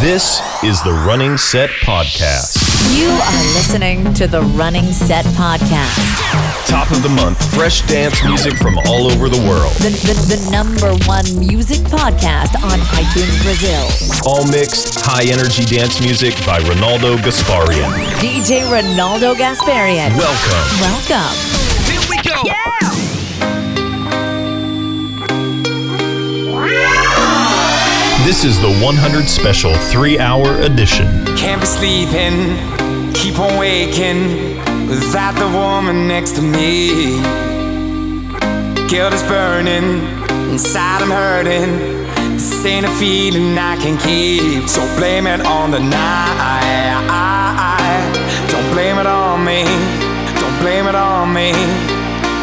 This is the Running Set Podcast. You are listening to the Running Set Podcast. Top of the month, fresh dance music from all over the world. The, the, the number one music podcast on iTunes Brazil. All mixed, high energy dance music by Ronaldo Gasparian. DJ Ronaldo Gasparian. Welcome. Welcome. This is the 100 Special 3 Hour Edition. Can't be sleeping, keep on waking without the woman next to me. Guilt is burning, inside I'm hurting. This ain't a feeling I can keep, so blame it on the night. Don't blame it on me, don't blame it on me.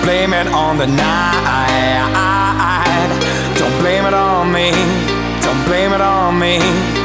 Blame it on the night. Don't blame it on me. Blame it on me.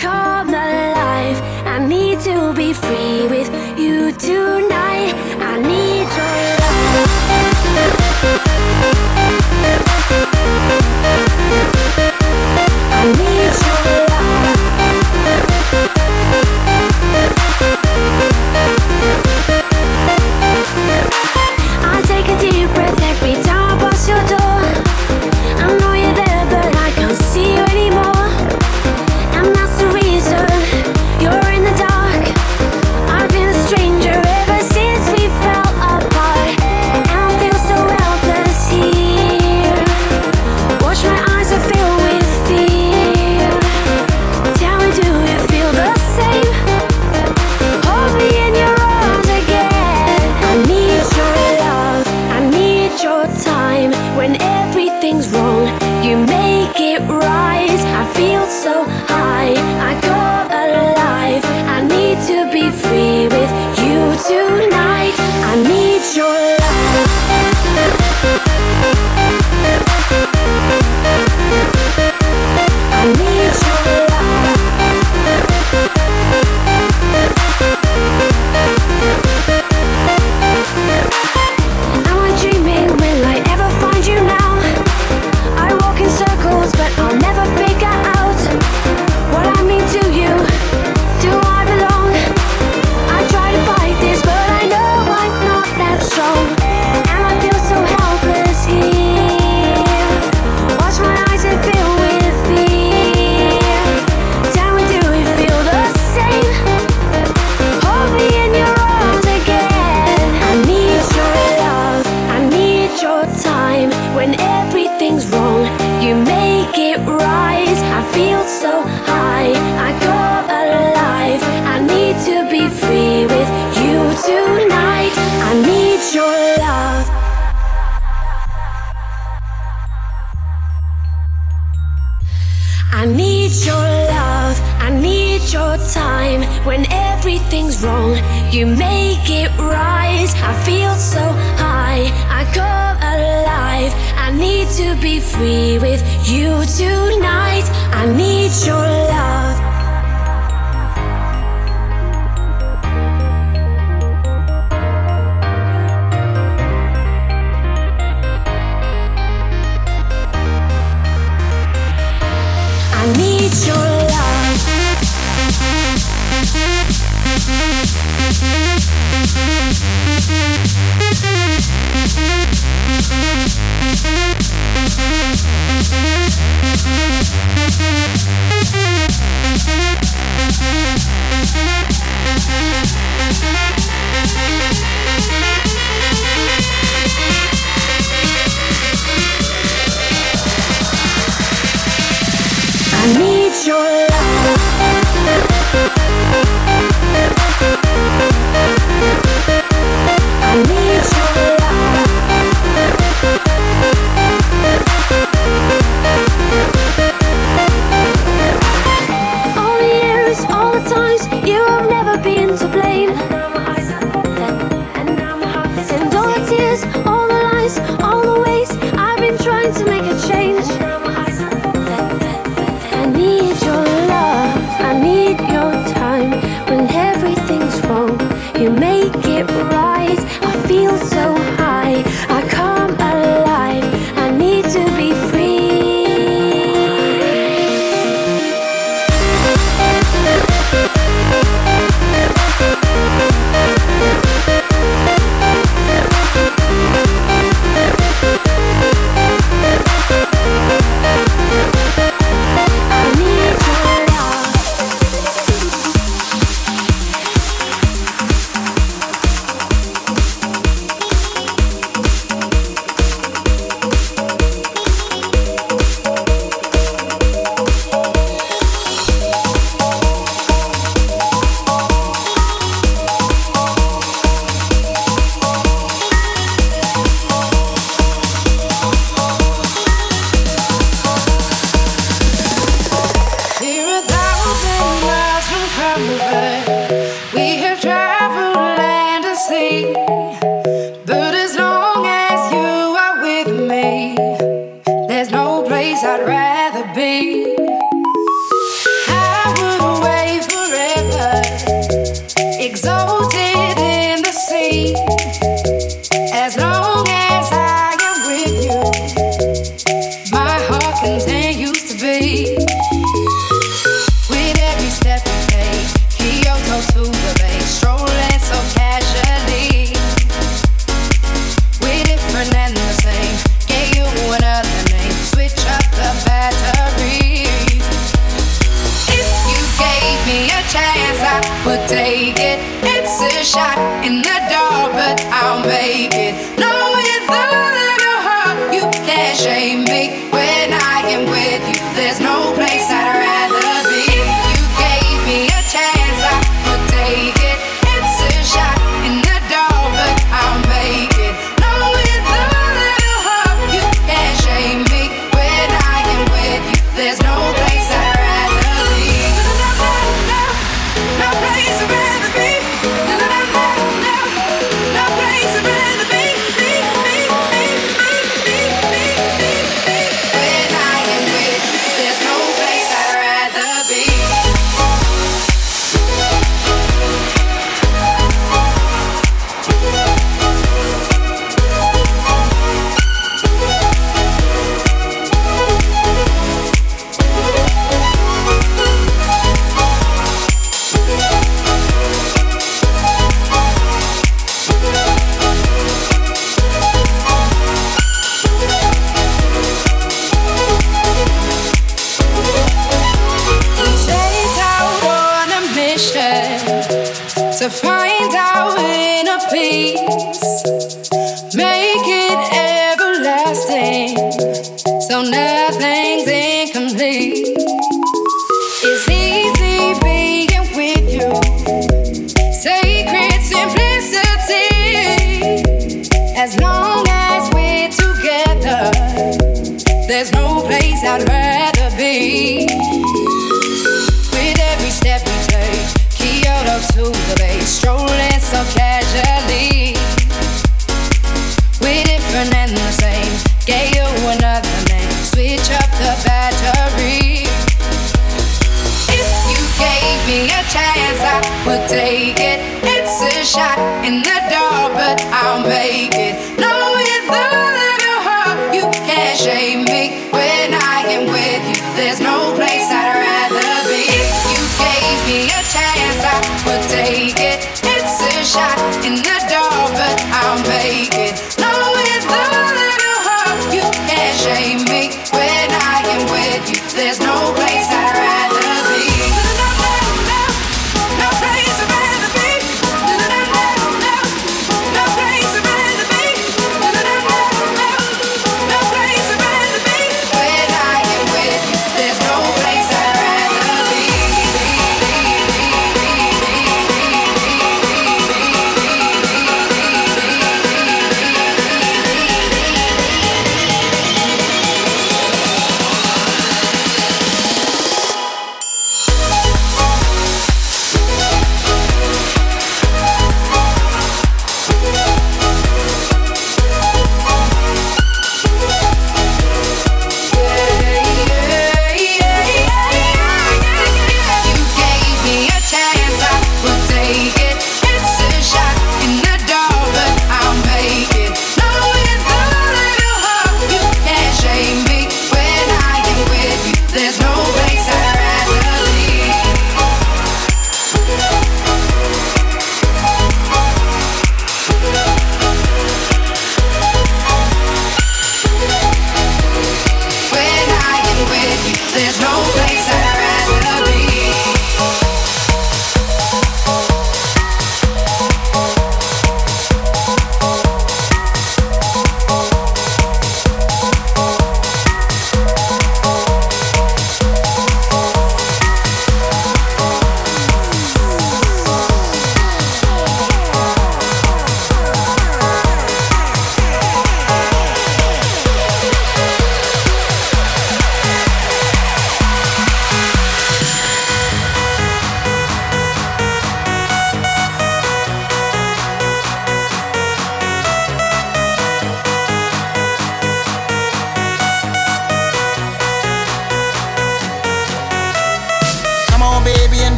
come alive. I need to be free with you tonight. I need your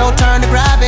your turn to grab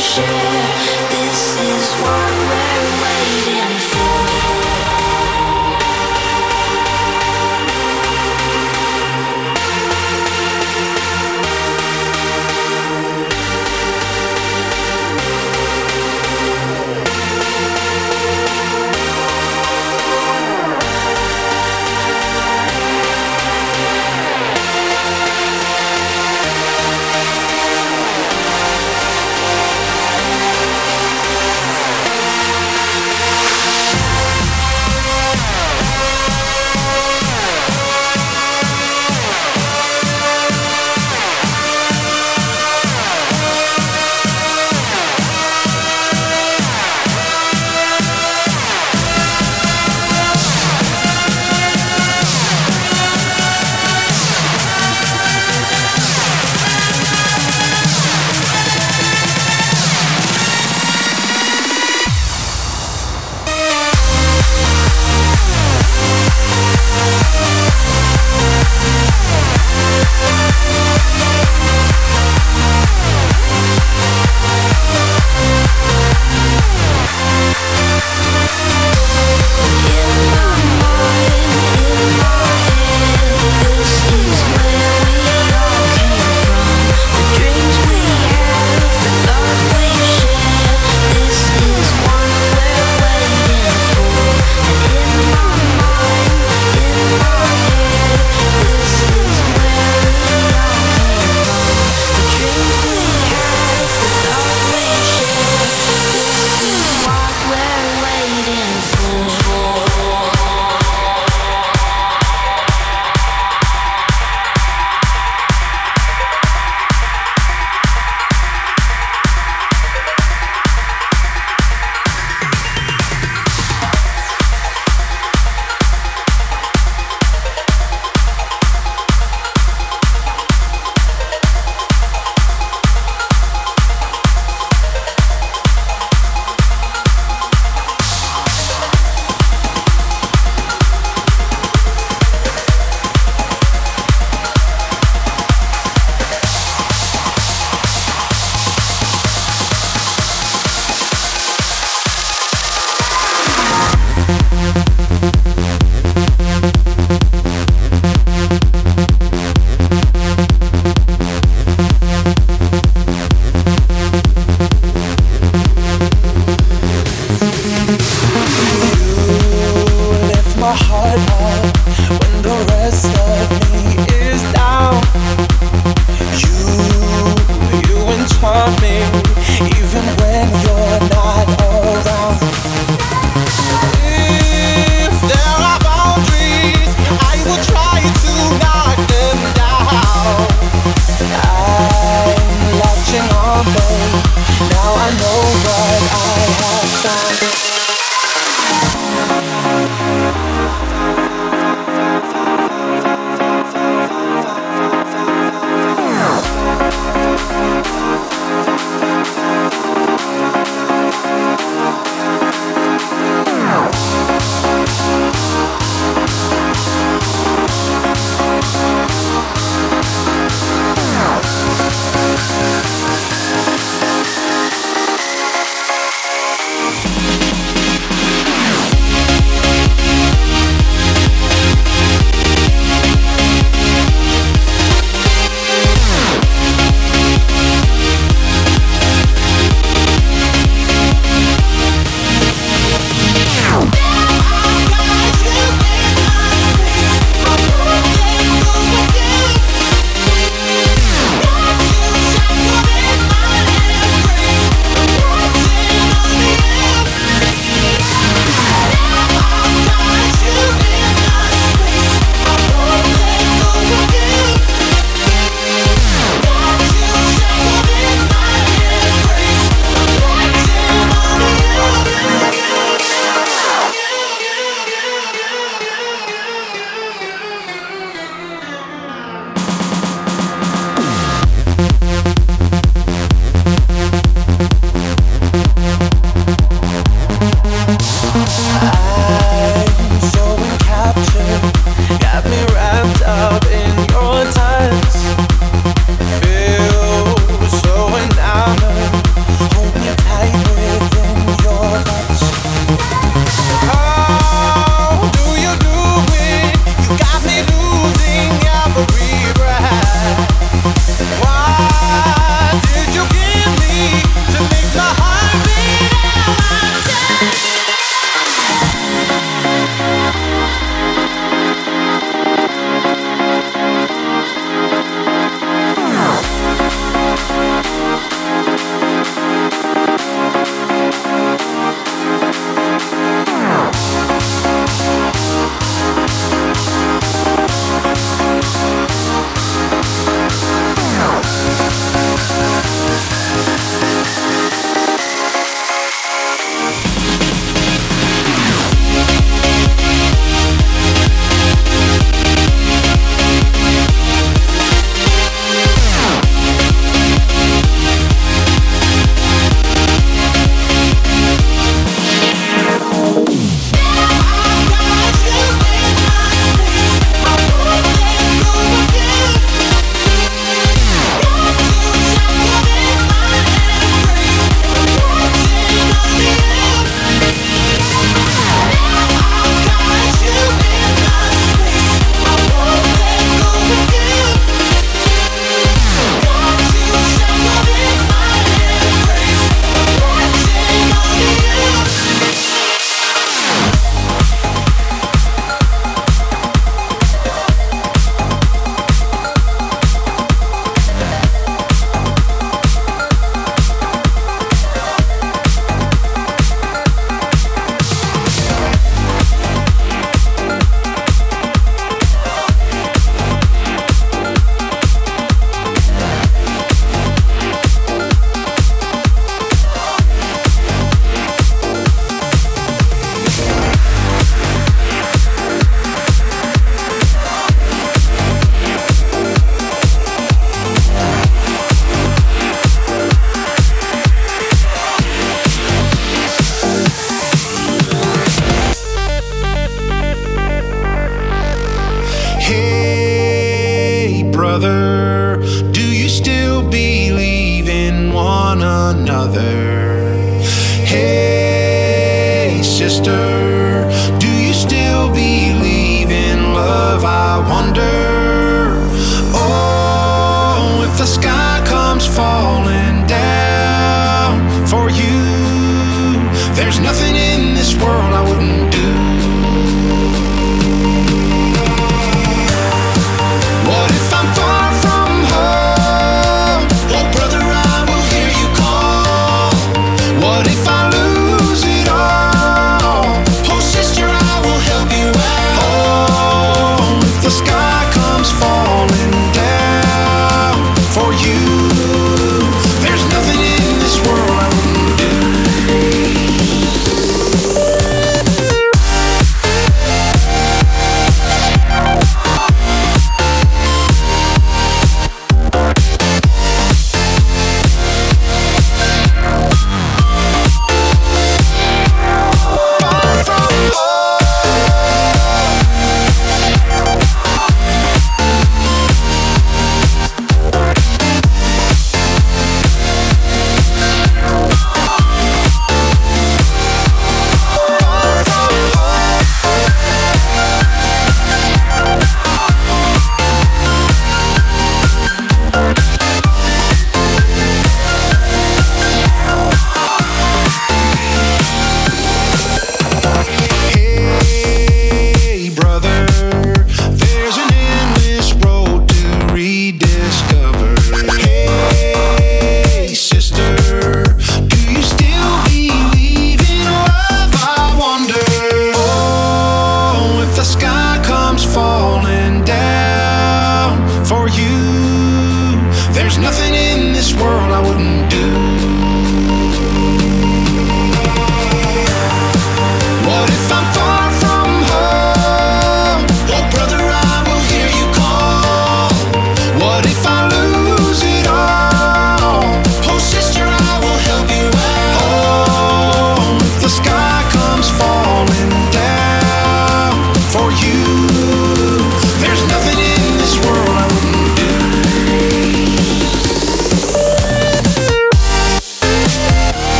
share.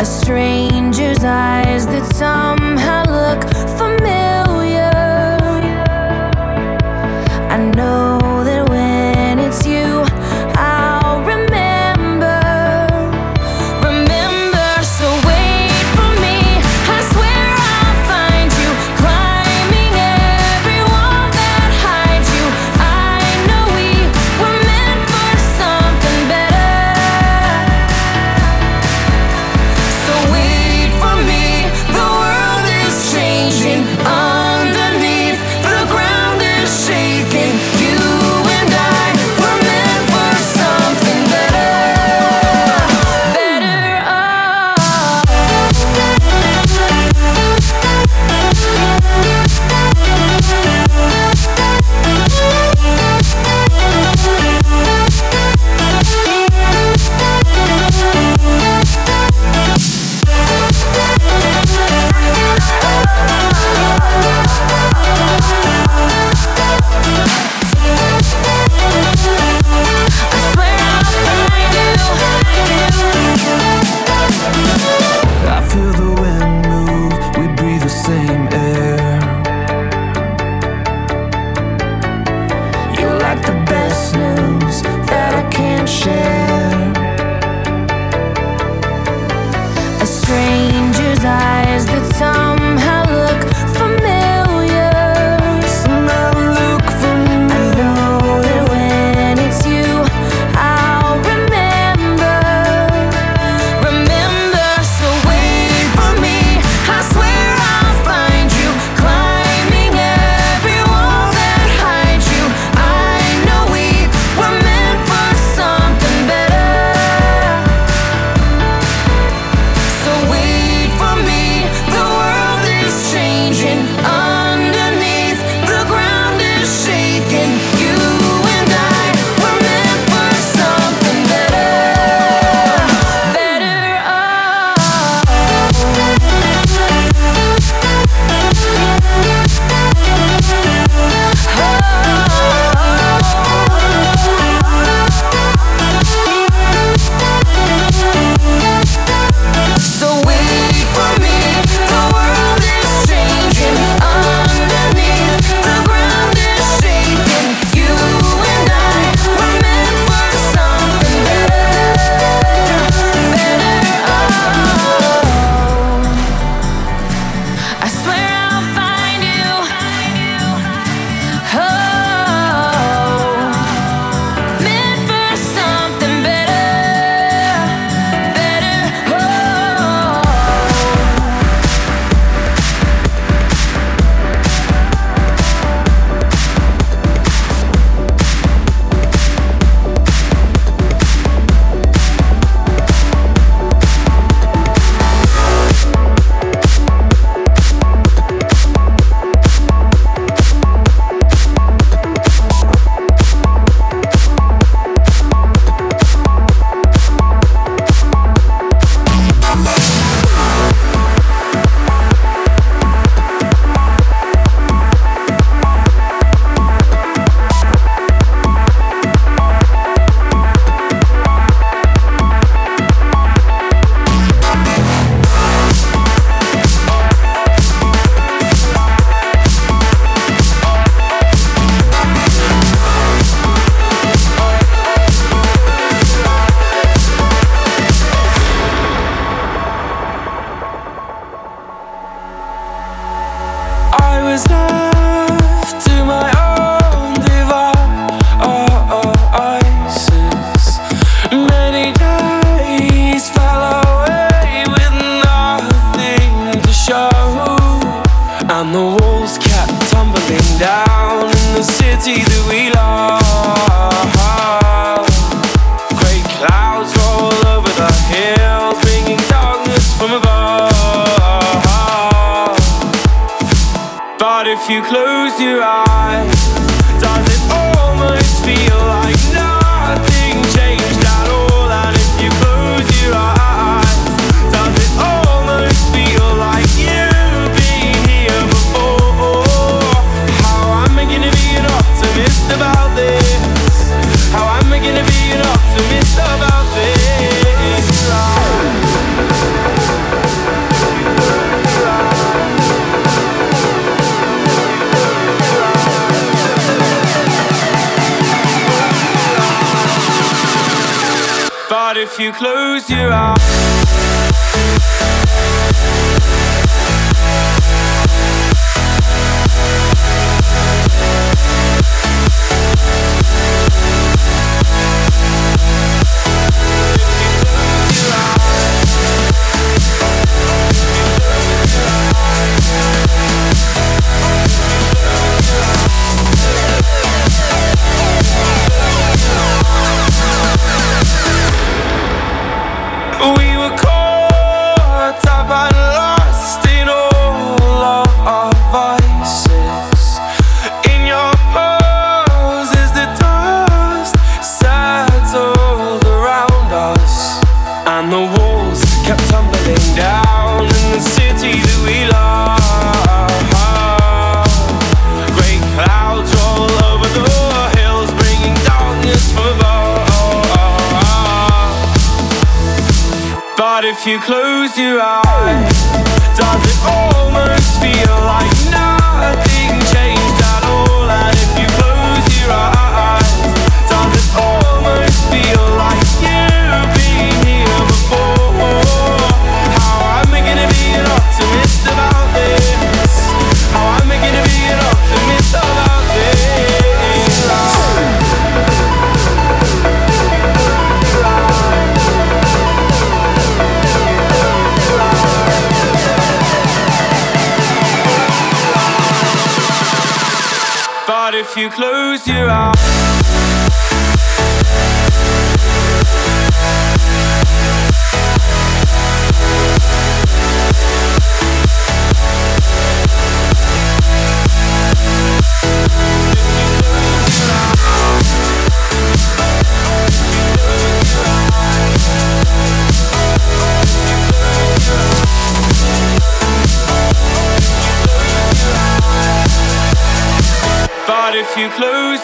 A stranger's eyes that somehow look you close your eyes,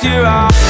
your eyes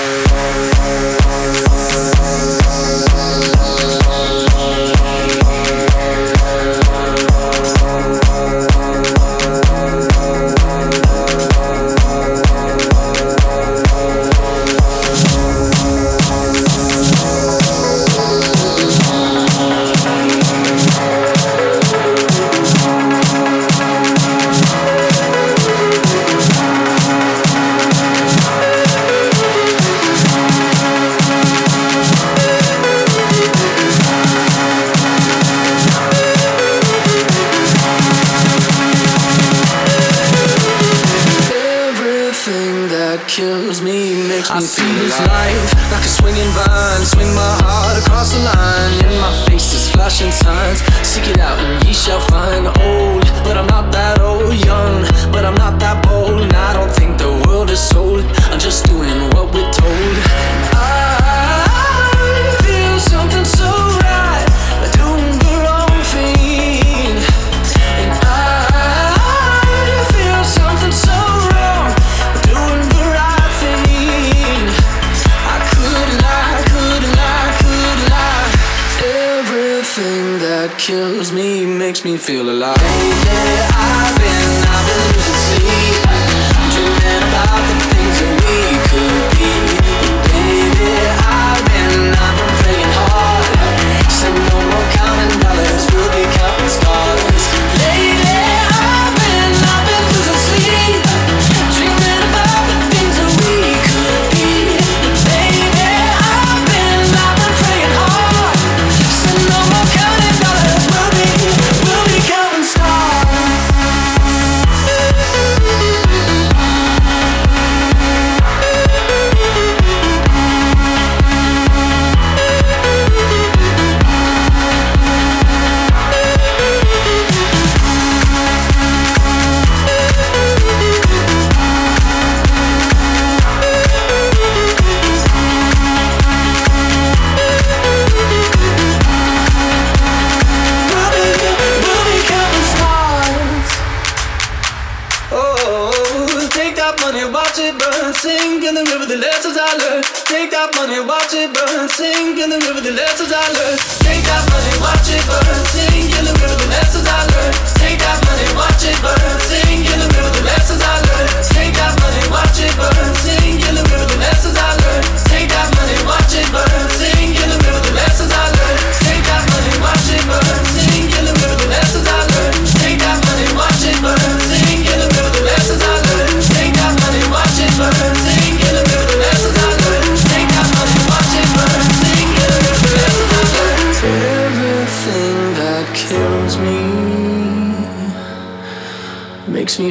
In the river,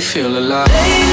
feel alive.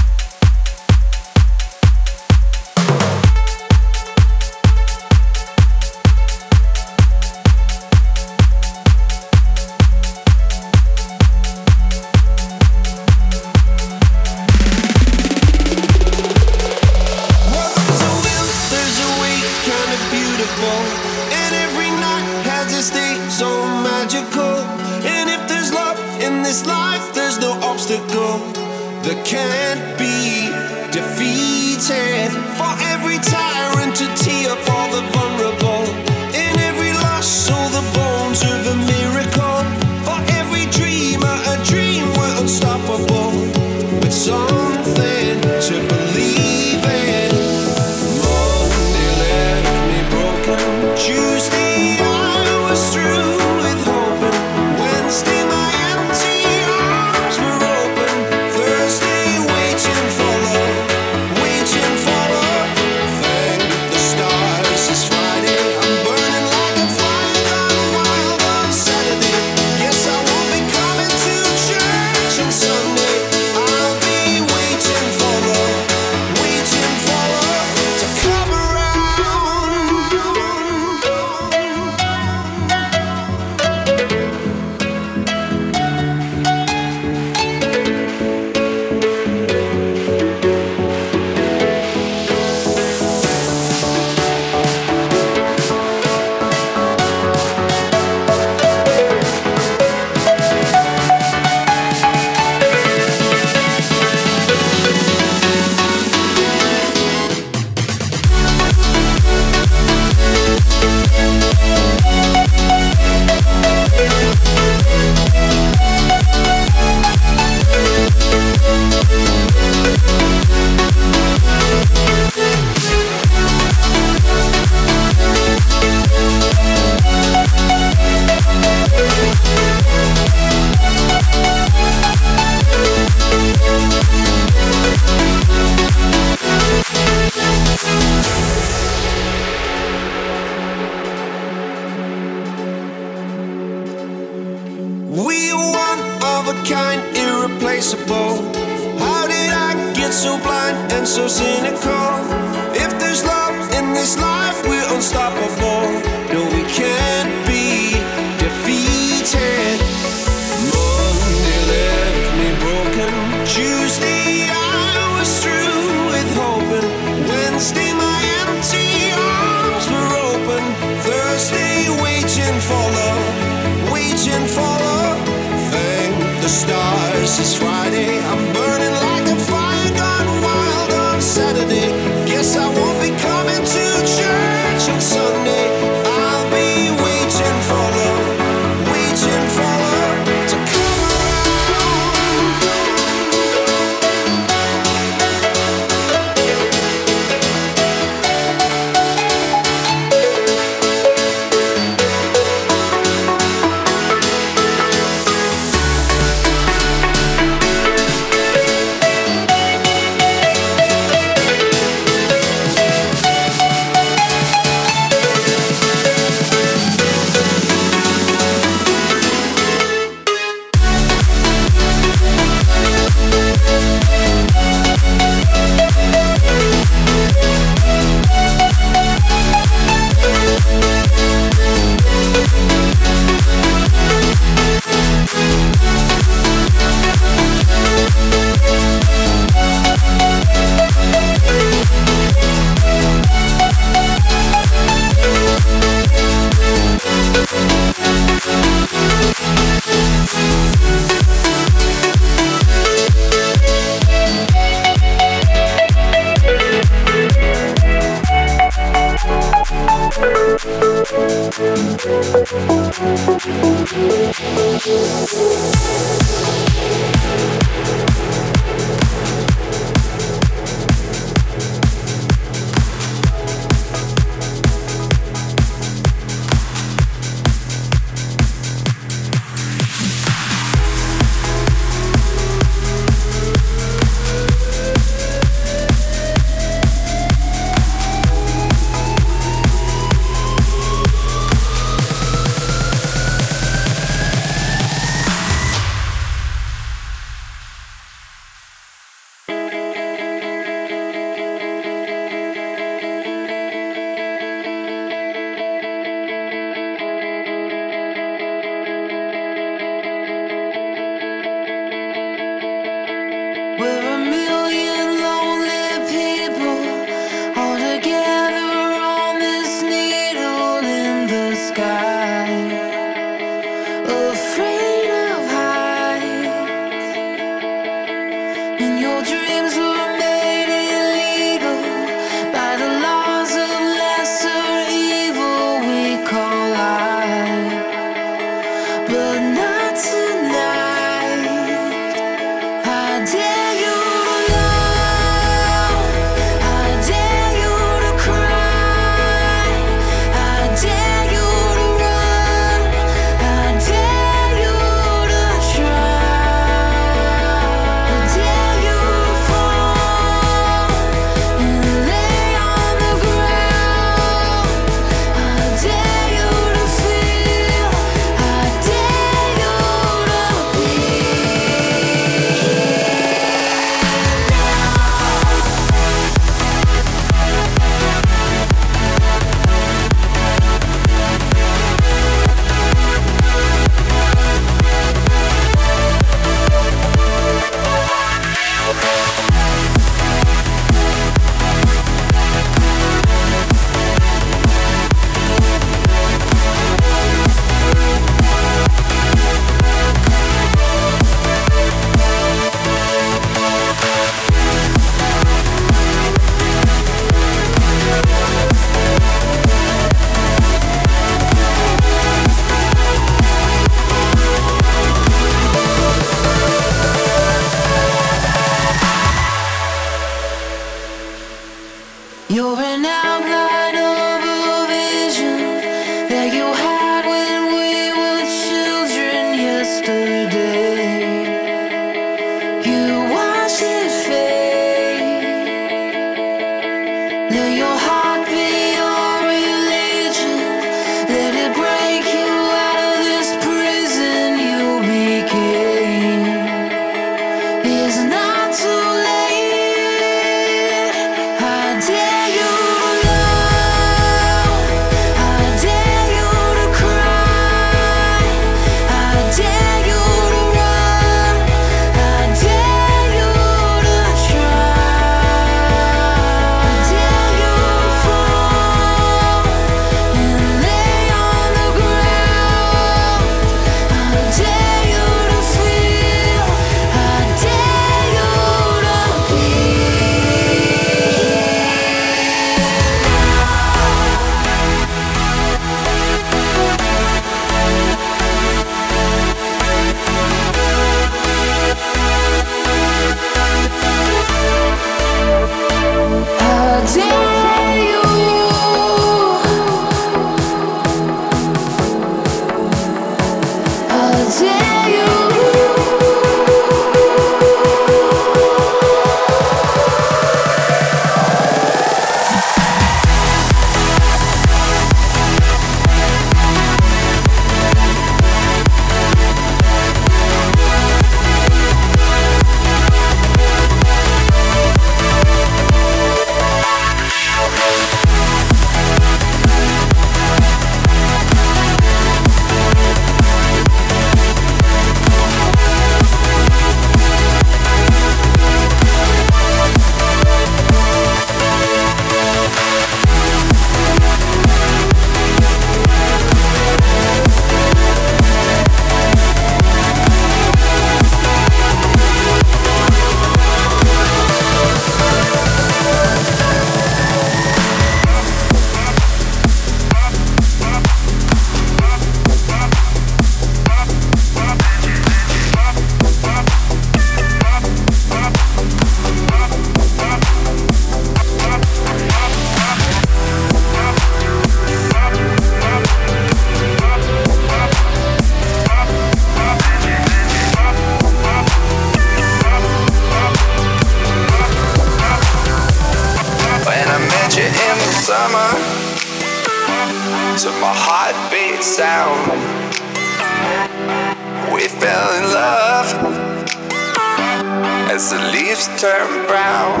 as the leaves turn brown.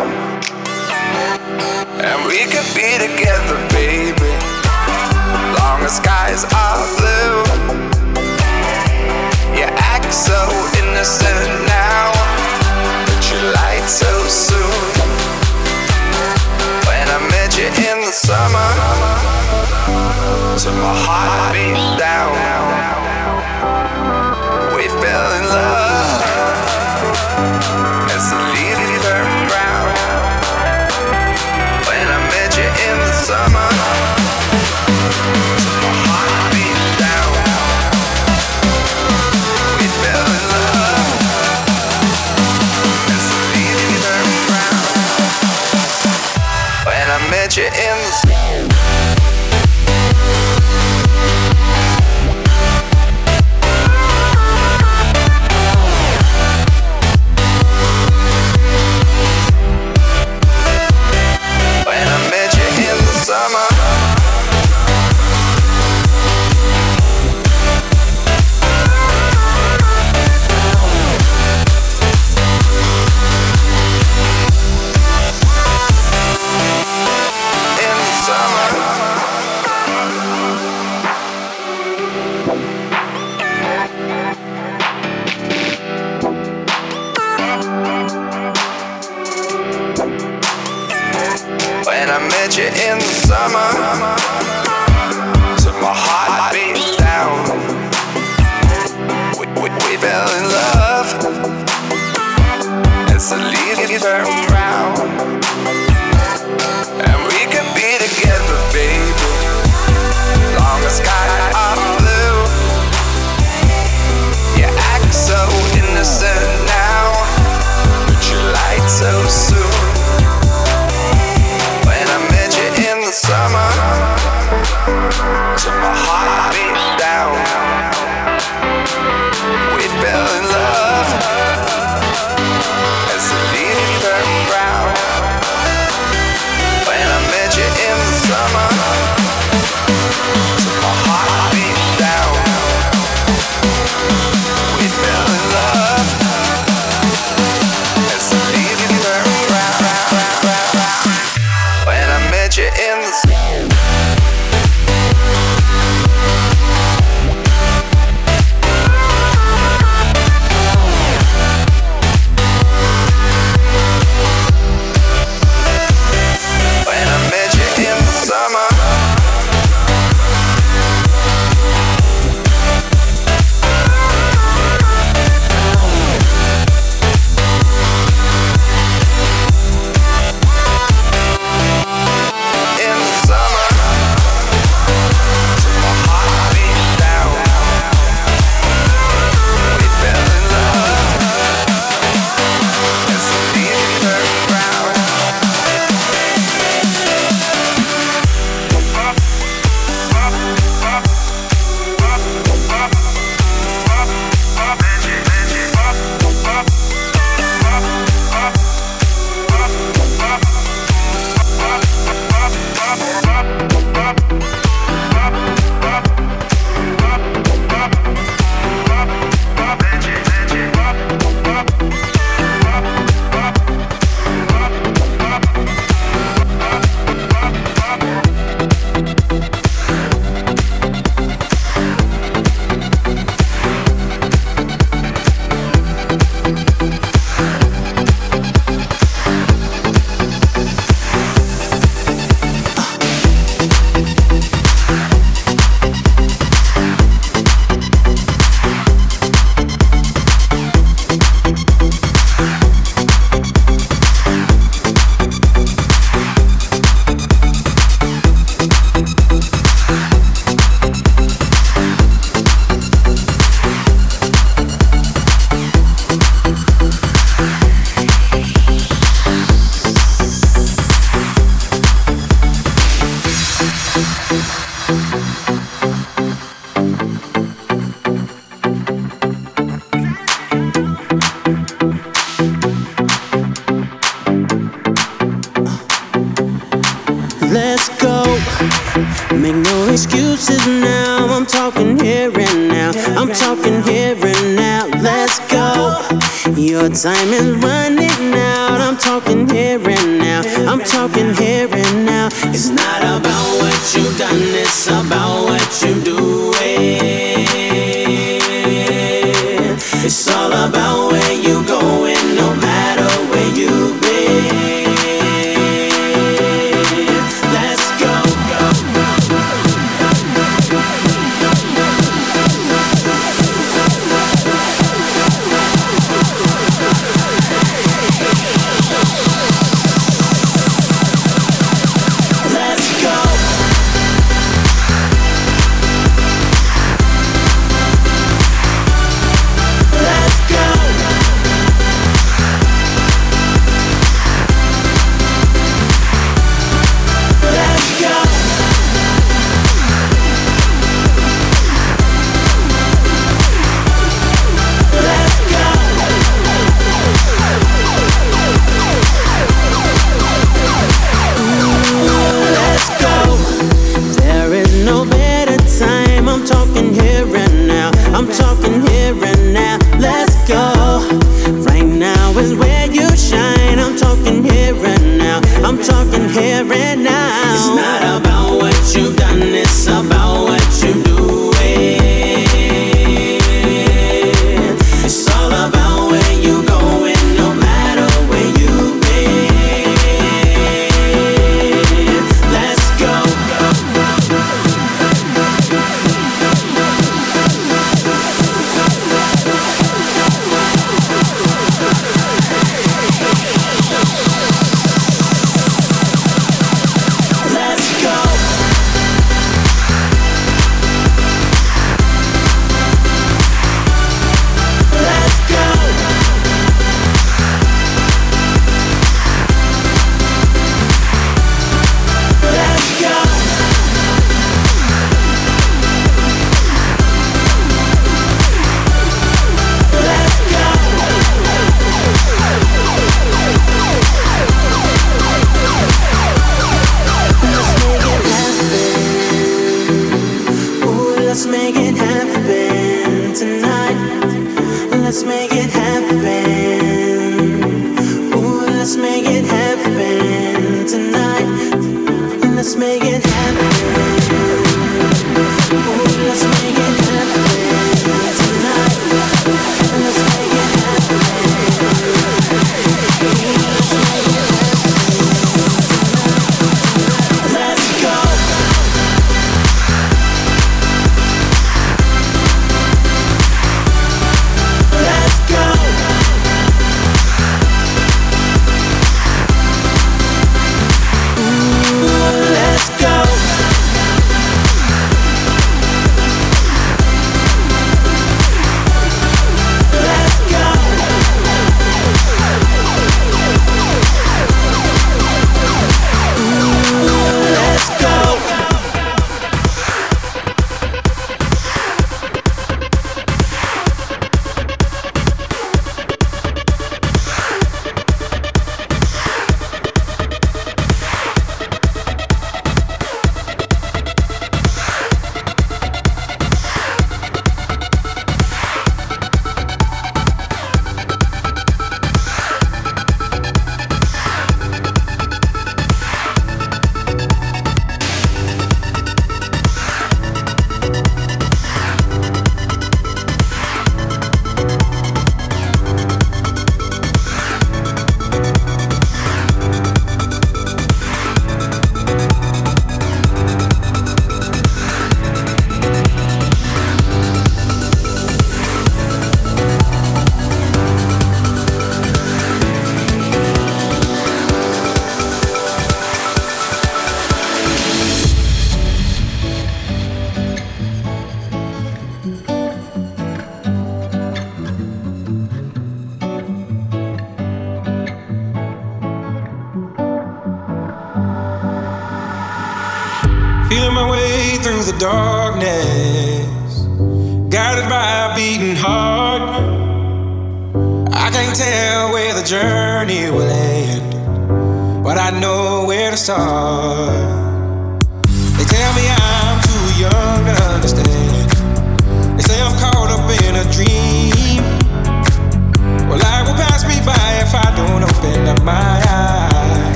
And we could be together, baby, long as skies are blue. You act so innocent now, but you lied so soon. When I met you in the summer, took my heart beat down fell in love.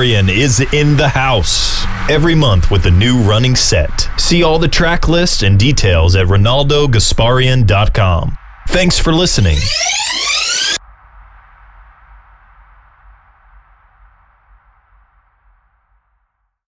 Is in the house every month with a new running set. See all the track lists and details at ronaldogasparian.com. Thanks for listening.